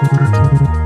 嗯。